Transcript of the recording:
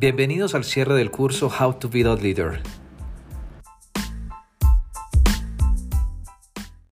Bienvenidos al cierre del curso How to Be a Leader.